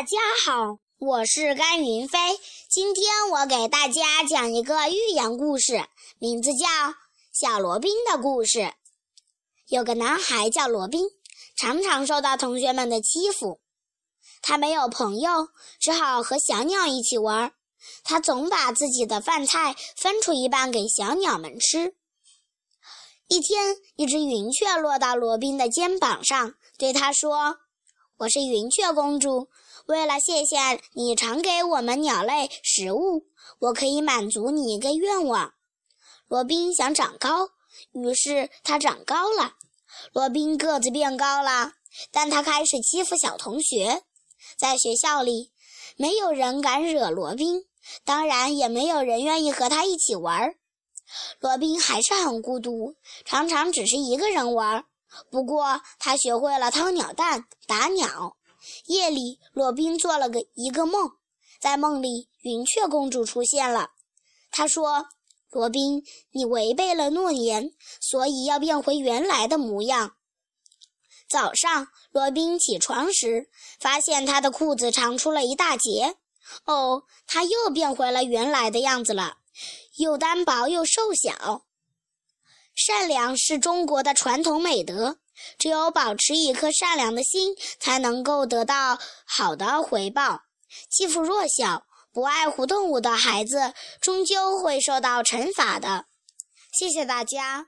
大家好，我是甘云飞。今天我给大家讲一个寓言故事，名字叫《小罗宾的故事》。有个男孩叫罗宾，常常受到同学们的欺负。他没有朋友，只好和小鸟一起玩。他总把自己的饭菜分出一半给小鸟们吃。一天，一只云雀落到罗宾的肩膀上，对他说：“我是云雀公主。”为了谢谢你常给我们鸟类食物，我可以满足你一个愿望。罗宾想长高，于是他长高了。罗宾个子变高了，但他开始欺负小同学。在学校里，没有人敢惹罗宾，当然也没有人愿意和他一起玩。罗宾还是很孤独，常常只是一个人玩。不过，他学会了掏鸟蛋、打鸟。夜里，罗宾做了个一个梦，在梦里，云雀公主出现了。她说：“罗宾，你违背了诺言，所以要变回原来的模样。”早上，罗宾起床时，发现他的裤子长出了一大截。哦，他又变回了原来的样子了，又单薄又瘦小。善良是中国的传统美德。只有保持一颗善良的心，才能够得到好的回报。欺负弱小、不爱护动物的孩子，终究会受到惩罚的。谢谢大家。